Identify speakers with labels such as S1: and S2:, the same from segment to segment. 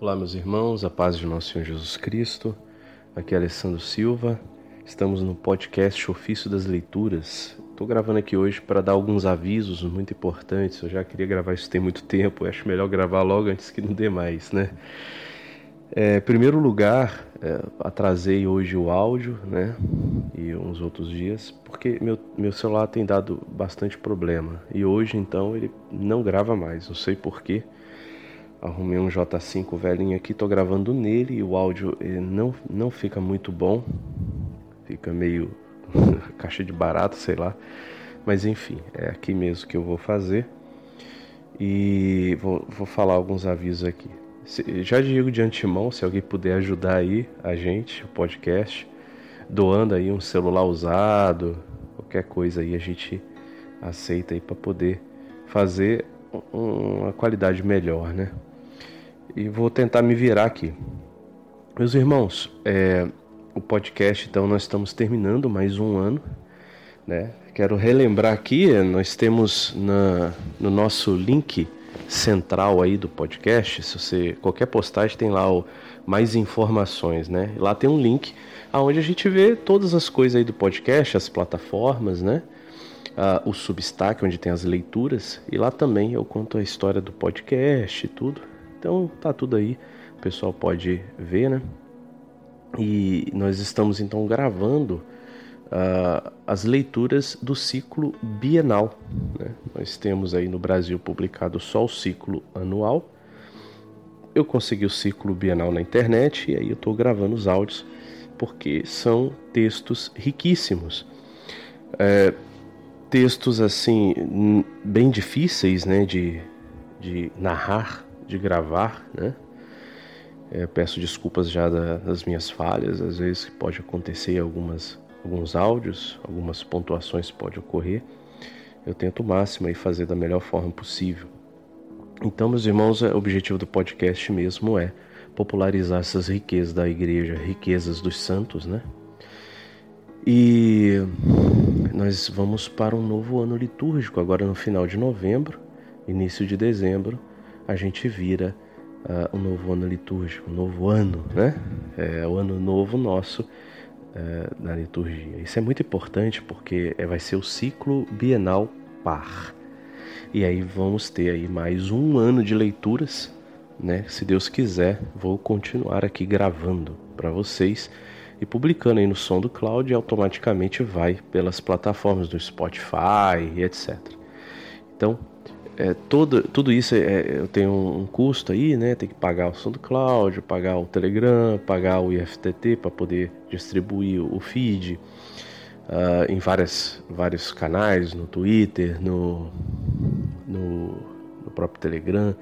S1: Olá, meus irmãos, a paz de nosso Senhor Jesus Cristo. Aqui é Alessandro Silva. Estamos no podcast Ofício das Leituras. Estou gravando aqui hoje para dar alguns avisos muito importantes. Eu já queria gravar isso tem muito tempo. Eu acho melhor gravar logo antes que não dê mais, né? É, em primeiro lugar, é, atrasei hoje o áudio, né? E uns outros dias, porque meu, meu celular tem dado bastante problema. E hoje, então, ele não grava mais. Não sei porquê. Arrumei um J5 velhinho aqui, tô gravando nele e o áudio eh, não, não fica muito bom. Fica meio caixa de barato, sei lá. Mas enfim, é aqui mesmo que eu vou fazer. E vou, vou falar alguns avisos aqui. Já digo de antemão, se alguém puder ajudar aí a gente, o podcast, doando aí um celular usado, qualquer coisa aí a gente aceita aí para poder fazer uma qualidade melhor, né? E vou tentar me virar aqui. Meus irmãos, é, o podcast, então, nós estamos terminando mais um ano, né? Quero relembrar aqui, nós temos na, no nosso link central aí do podcast, se você qualquer postagem tem lá o mais informações, né? Lá tem um link aonde a gente vê todas as coisas aí do podcast, as plataformas, né? Ah, o Substack, onde tem as leituras, e lá também eu conto a história do podcast e tudo. Então tá tudo aí, o pessoal pode ver, né? E nós estamos então gravando uh, as leituras do ciclo bienal. Né? Nós temos aí no Brasil publicado só o ciclo anual. Eu consegui o ciclo bienal na internet e aí eu estou gravando os áudios porque são textos riquíssimos. É, textos assim bem difíceis né, de, de narrar de gravar, né? É, peço desculpas já da, das minhas falhas, às vezes pode acontecer algumas alguns áudios, algumas pontuações pode ocorrer. Eu tento o máximo e fazer da melhor forma possível. Então, meus irmãos, o objetivo do podcast mesmo é popularizar essas riquezas da igreja, riquezas dos santos, né? E nós vamos para um novo ano litúrgico agora no final de novembro, início de dezembro a gente vira uh, um novo ano litúrgico, um novo ano, né? É o ano novo nosso uh, na liturgia. Isso é muito importante porque é, vai ser o ciclo bienal par. E aí vamos ter aí mais um ano de leituras, né? Se Deus quiser, vou continuar aqui gravando para vocês e publicando aí no som do cloud e automaticamente vai pelas plataformas do Spotify e etc. Então, é, todo, tudo isso é, é, eu tenho um, custo aí, né? Tem que pagar o SoundCloud, pagar o Telegram, pagar o IFTT para poder distribuir o feed uh, em várias, vários canais, no Twitter, no, no, no próprio Telegram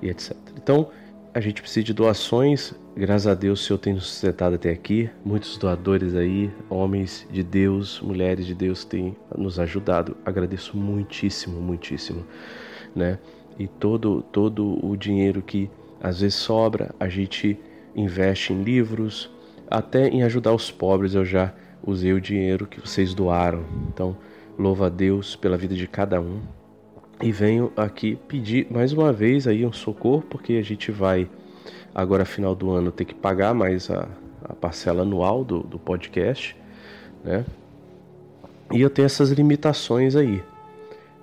S1: e etc. Então a gente precisa de doações. Graças a Deus, o Senhor tem nos sustentado até aqui. Muitos doadores aí, homens de Deus, mulheres de Deus, têm nos ajudado. Agradeço muitíssimo, muitíssimo, né? E todo, todo o dinheiro que às vezes sobra, a gente investe em livros, até em ajudar os pobres. Eu já usei o dinheiro que vocês doaram. Então, louva a Deus pela vida de cada um e venho aqui pedir mais uma vez aí um socorro, porque a gente vai agora final do ano ter que pagar mais a, a parcela anual do, do podcast, né? E eu tenho essas limitações aí,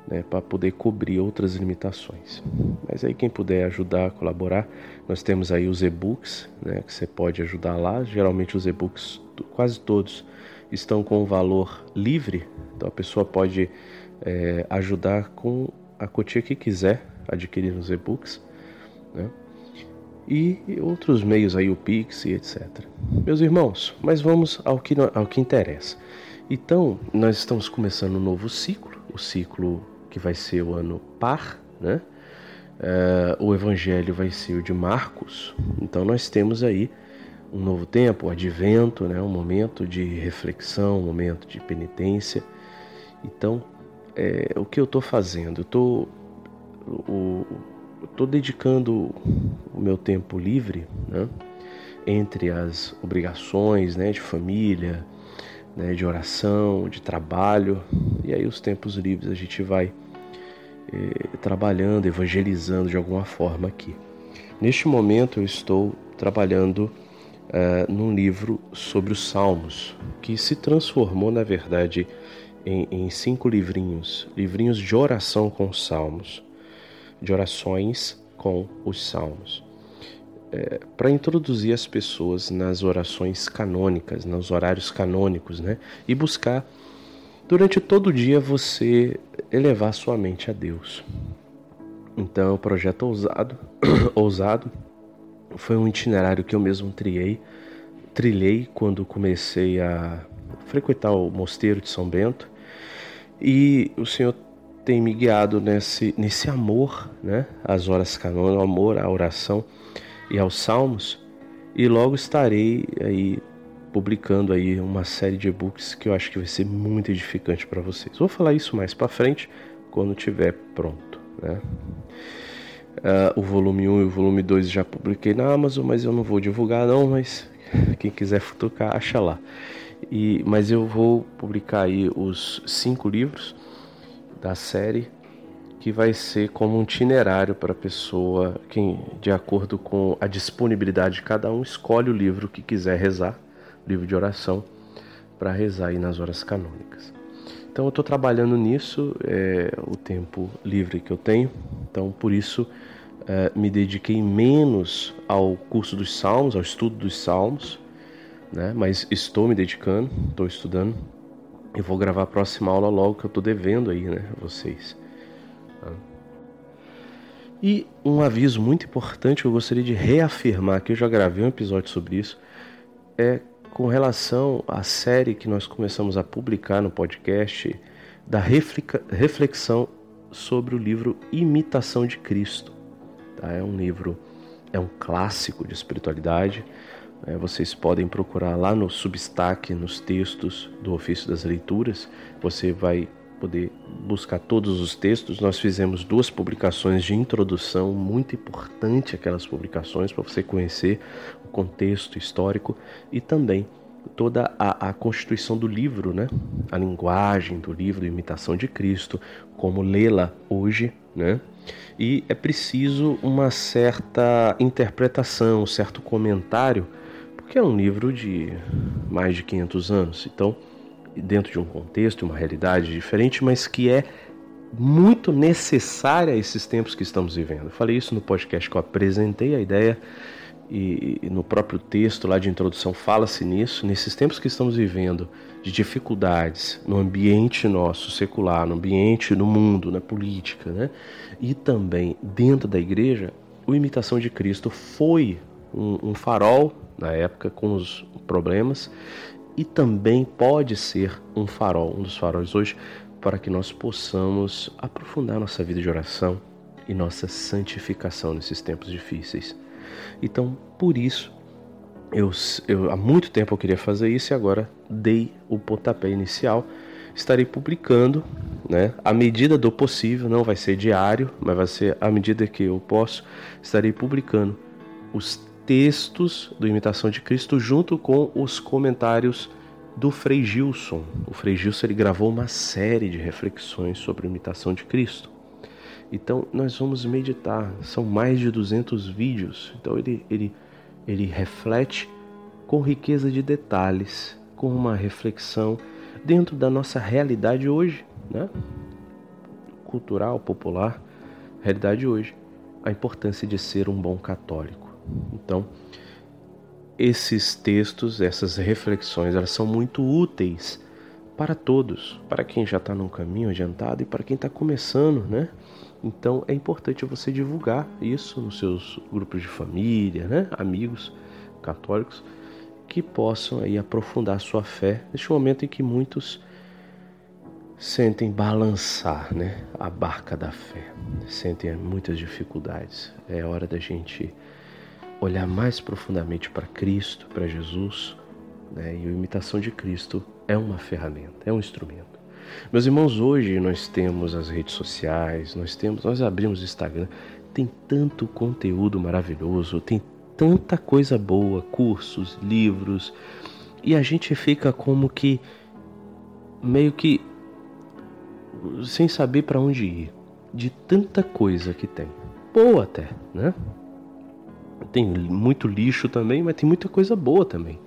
S1: né, para poder cobrir outras limitações. Mas aí quem puder ajudar, colaborar, nós temos aí os e-books, né, que você pode ajudar lá. Geralmente os e-books, quase todos, estão com valor livre, então a pessoa pode é, ajudar com a quantia que quiser adquirir nos e-books, né? E outros meios aí, o Pix e etc. Meus irmãos, mas vamos ao que, ao que interessa. Então, nós estamos começando um novo ciclo, o ciclo que vai ser o ano par, né? Uh, o evangelho vai ser o de Marcos. Então, nós temos aí um novo tempo, o advento, né? um momento de reflexão, um momento de penitência. Então, é, o que eu estou fazendo? Eu estou dedicando o meu tempo livre, né, entre as obrigações, né, de família, né, de oração, de trabalho, e aí os tempos livres a gente vai é, trabalhando, evangelizando de alguma forma aqui. Neste momento eu estou trabalhando uh, num livro sobre os Salmos, que se transformou, na verdade, em, em cinco livrinhos livrinhos de oração com os Salmos, de orações com os Salmos. É, para introduzir as pessoas nas orações canônicas, nos horários canônicos, né? E buscar durante todo o dia você elevar sua mente a Deus. Então, o projeto ousado, ousado foi um itinerário que eu mesmo triei, trilhei quando comecei a frequentar o mosteiro de São Bento e o Senhor tem me guiado nesse, nesse amor, né? Às horas canônicas, amor à oração e aos salmos. E logo estarei aí publicando aí uma série de e-books que eu acho que vai ser muito edificante para vocês. Vou falar isso mais para frente quando tiver pronto, né? Uh, o volume 1 e o volume 2 já publiquei na Amazon, mas eu não vou divulgar não, mas quem quiser futucar, acha lá. E, mas eu vou publicar aí os cinco livros da série que vai ser como um itinerário para a pessoa, quem de acordo com a disponibilidade de cada um escolhe o livro que quiser rezar, livro de oração, para rezar aí nas horas canônicas. Então eu estou trabalhando nisso, é o tempo livre que eu tenho, então por isso é, me dediquei menos ao curso dos Salmos, ao estudo dos Salmos, né? Mas estou me dedicando, estou estudando e vou gravar a próxima aula logo que eu estou devendo aí, né, a vocês. Tá? E um aviso muito importante que eu gostaria de reafirmar, que eu já gravei um episódio sobre isso, é com relação à série que nós começamos a publicar no podcast da reflexão sobre o livro Imitação de Cristo. Tá? É um livro, é um clássico de espiritualidade. Né? Vocês podem procurar lá no Substack, nos textos do Ofício das Leituras. Você vai poder buscar todos os textos. Nós fizemos duas publicações de introdução, muito importante aquelas publicações para você conhecer o contexto histórico e também toda a, a, constituição do livro, né? A linguagem do livro, Imitação de Cristo, como lê-la hoje, né? E é preciso uma certa interpretação, um certo comentário, porque é um livro de mais de 500 anos. Então, dentro de um contexto, uma realidade diferente, mas que é muito necessária a esses tempos que estamos vivendo. Eu falei isso no podcast que eu apresentei a ideia e, no próprio texto lá de introdução fala-se nisso, nesses tempos que estamos vivendo, de dificuldades no ambiente nosso secular, no ambiente no mundo, na política, né? E também dentro da igreja, o imitação de Cristo foi um, um farol na época com os problemas e também pode ser um farol, um dos faróis hoje, para que nós possamos aprofundar nossa vida de oração e nossa santificação nesses tempos difíceis. Então, por isso, eu, eu, há muito tempo eu queria fazer isso e agora dei o pontapé inicial. Estarei publicando, né, à medida do possível, não vai ser diário, mas vai ser à medida que eu posso, estarei publicando os textos do Imitação de Cristo junto com os comentários do Frei Gilson. O Frei Gilson ele gravou uma série de reflexões sobre a imitação de Cristo. Então nós vamos meditar, são mais de 200 vídeos. Então ele, ele, ele reflete com riqueza de detalhes, com uma reflexão dentro da nossa realidade hoje, né? cultural, popular, realidade hoje, a importância de ser um bom católico. Então, esses textos, essas reflexões, elas são muito úteis para todos, para quem já está num caminho adiantado e para quem está começando, né? Então é importante você divulgar isso nos seus grupos de família, né? amigos católicos, que possam aí aprofundar sua fé neste momento em que muitos sentem balançar né? a barca da fé, sentem muitas dificuldades. É hora da gente olhar mais profundamente para Cristo, para Jesus, né? e a imitação de Cristo é uma ferramenta, é um instrumento. Meus irmãos, hoje nós temos as redes sociais, nós temos, nós abrimos o Instagram, tem tanto conteúdo maravilhoso, tem tanta coisa boa, cursos, livros, e a gente fica como que meio que sem saber para onde ir, de tanta coisa que tem. Boa até, né? Tem muito lixo também, mas tem muita coisa boa também.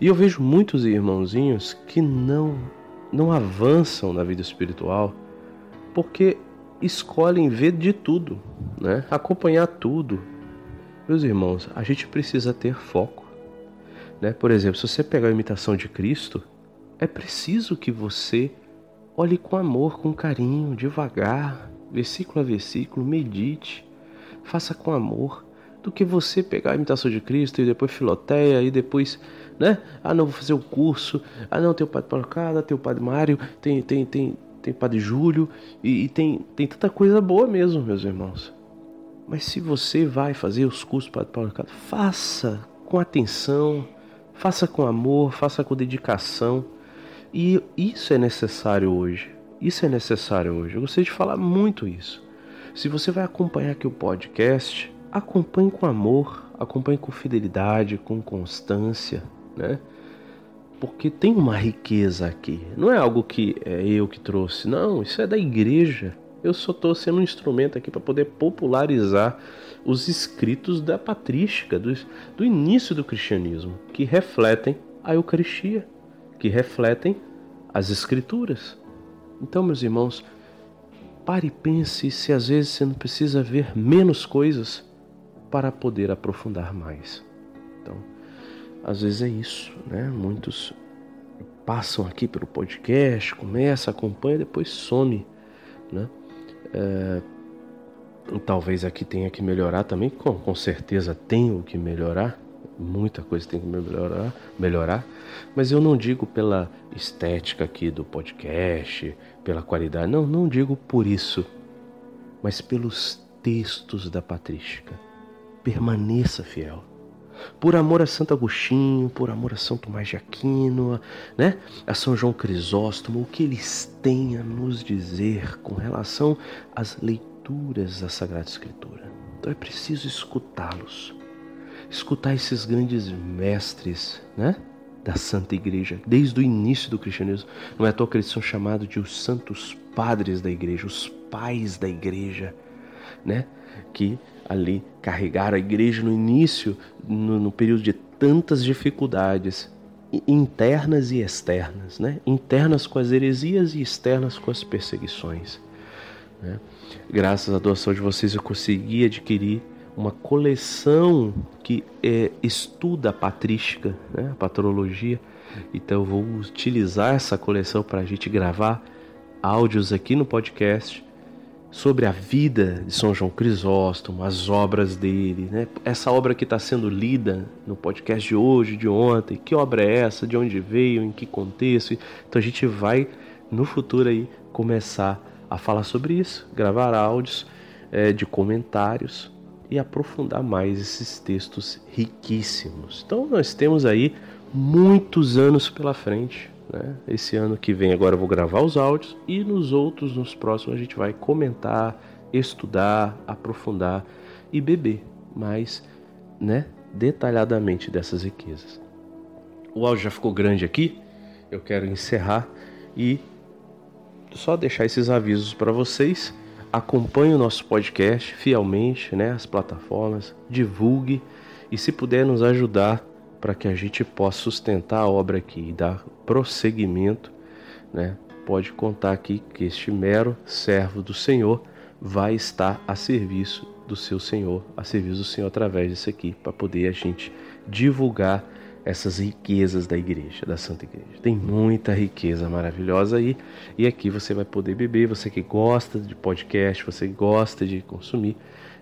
S1: E eu vejo muitos irmãozinhos que não não avançam na vida espiritual porque escolhem ver de tudo, né? Acompanhar tudo. Meus irmãos, a gente precisa ter foco, né? Por exemplo, se você pegar a imitação de Cristo, é preciso que você olhe com amor, com carinho, devagar, versículo a versículo, medite, faça com amor, do que você pegar a imitação de Cristo e depois filoteia e depois, né? Ah, não, vou fazer o curso. Ah, não, tem o Padre Palocada, tem o Padre Mário, tem, tem, tem, tem Padre Júlio e, e, tem, tem tanta coisa boa mesmo, meus irmãos. Mas se você vai fazer os cursos Padre Palocada, faça com atenção, faça com amor, faça com dedicação. E isso é necessário hoje. Isso é necessário hoje. Eu gostaria de falar muito isso. Se você vai acompanhar aqui o podcast, acompanhe com amor, acompanhe com fidelidade, com constância, né? Porque tem uma riqueza aqui. Não é algo que é eu que trouxe, não, isso é da igreja. Eu só estou sendo um instrumento aqui para poder popularizar os escritos da patrística, do, do início do cristianismo, que refletem a Eucaristia, que refletem as Escrituras. Então, meus irmãos, pare e pense se às vezes você não precisa ver menos coisas para poder aprofundar mais. Então, às vezes é isso, né? Muitos passam aqui pelo podcast, começa, acompanha, depois some, né? É, talvez aqui tenha que melhorar também, com, com certeza tenho que melhorar, muita coisa tem que melhorar, melhorar, mas eu não digo pela estética aqui do podcast, pela qualidade, não, não digo por isso, mas pelos textos da patrística. Permaneça fiel. Por amor a Santo Agostinho, por amor a São Tomás de Aquino, né? a São João Crisóstomo, o que eles têm a nos dizer com relação às leituras da Sagrada Escritura. Então é preciso escutá-los escutar esses grandes mestres, né? Da Santa Igreja, desde o início do cristianismo. Não é à toa que eles são chamados de os santos padres da igreja, os pais da igreja, né? Que ali carregaram a igreja no início, no, no período de tantas dificuldades internas e externas, né? Internas com as heresias e externas com as perseguições. Né? Graças à doação de vocês eu consegui adquirir uma coleção que é, estuda a patrística, né, a patrologia. Então eu vou utilizar essa coleção para a gente gravar áudios aqui no podcast sobre a vida de São João Crisóstomo, as obras dele, né? Essa obra que está sendo lida no podcast de hoje, de ontem, que obra é essa, de onde veio, em que contexto. Então a gente vai no futuro aí começar a falar sobre isso, gravar áudios é, de comentários e aprofundar mais esses textos riquíssimos. Então nós temos aí muitos anos pela frente. Né? Esse ano que vem agora eu vou gravar os áudios e nos outros, nos próximos, a gente vai comentar, estudar, aprofundar e beber mais né, detalhadamente dessas riquezas. O áudio já ficou grande aqui, eu quero encerrar e só deixar esses avisos para vocês. Acompanhe o nosso podcast fielmente, né, as plataformas, divulgue e se puder nos ajudar para que a gente possa sustentar a obra aqui e dar prosseguimento, né, pode contar aqui que este mero servo do Senhor vai estar a serviço do seu Senhor, a serviço do Senhor através disso aqui, para poder a gente divulgar essas riquezas da igreja, da Santa Igreja. Tem muita riqueza maravilhosa aí e aqui você vai poder beber. Você que gosta de podcast, você que gosta de consumir,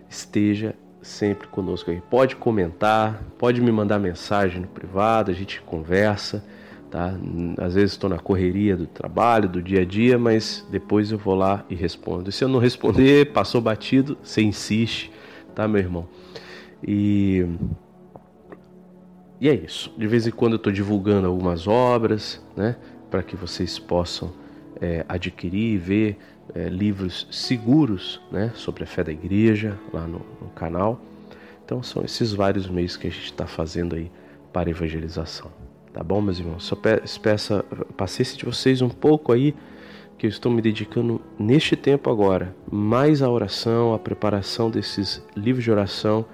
S1: esteja sempre conosco aí. Pode comentar, pode me mandar mensagem no privado, a gente conversa, tá? Às vezes estou na correria do trabalho, do dia a dia, mas depois eu vou lá e respondo. E se eu não responder, passou batido, você insiste, tá, meu irmão? E e é isso. De vez em quando eu estou divulgando algumas obras, né, para que vocês possam é, adquirir e ver é, livros seguros, né, sobre a fé da igreja lá no, no canal. Então são esses vários meios que a gente está fazendo aí para evangelização. Tá bom, meus irmãos? Só peço a paciência de vocês um pouco aí, que eu estou me dedicando neste tempo agora, mais à oração, à preparação desses livros de oração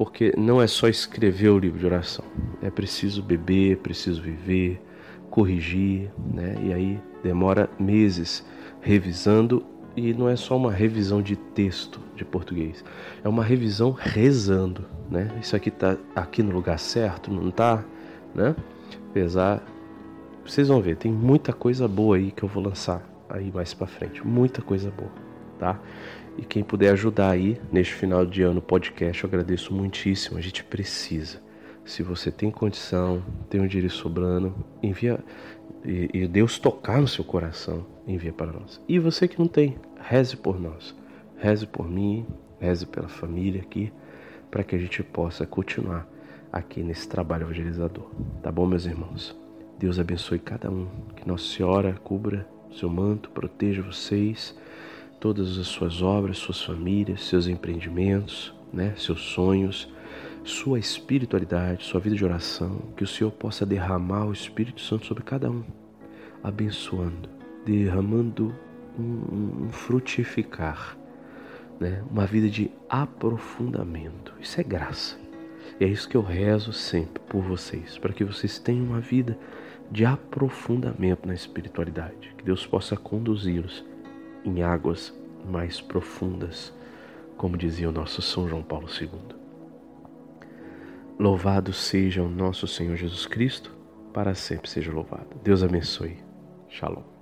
S1: porque não é só escrever o livro de oração. É preciso beber, preciso viver, corrigir, né? E aí demora meses revisando e não é só uma revisão de texto de português, é uma revisão rezando, né? Isso aqui tá aqui no lugar certo, não tá, né? Apesar vocês vão ver, tem muita coisa boa aí que eu vou lançar aí mais para frente, muita coisa boa, tá? E quem puder ajudar aí neste final de ano podcast, eu agradeço muitíssimo. A gente precisa. Se você tem condição, tem um dinheiro sobrando, envia e, e Deus tocar no seu coração, envia para nós. E você que não tem, reze por nós. Reze por mim, reze pela família aqui, para que a gente possa continuar aqui nesse trabalho evangelizador. Tá bom, meus irmãos? Deus abençoe cada um. Que Nossa Senhora cubra seu manto, proteja vocês, todas as suas obras, suas famílias, seus empreendimentos, né, seus sonhos, sua espiritualidade, sua vida de oração, que o Senhor possa derramar o Espírito Santo sobre cada um, abençoando, derramando um, um frutificar, né, uma vida de aprofundamento. Isso é graça. E é isso que eu rezo sempre por vocês, para que vocês tenham uma vida de aprofundamento na espiritualidade, que Deus possa conduzi-los em águas mais profundas, como dizia o nosso São João Paulo II. Louvado seja o nosso Senhor Jesus Cristo, para sempre seja louvado. Deus abençoe. Shalom.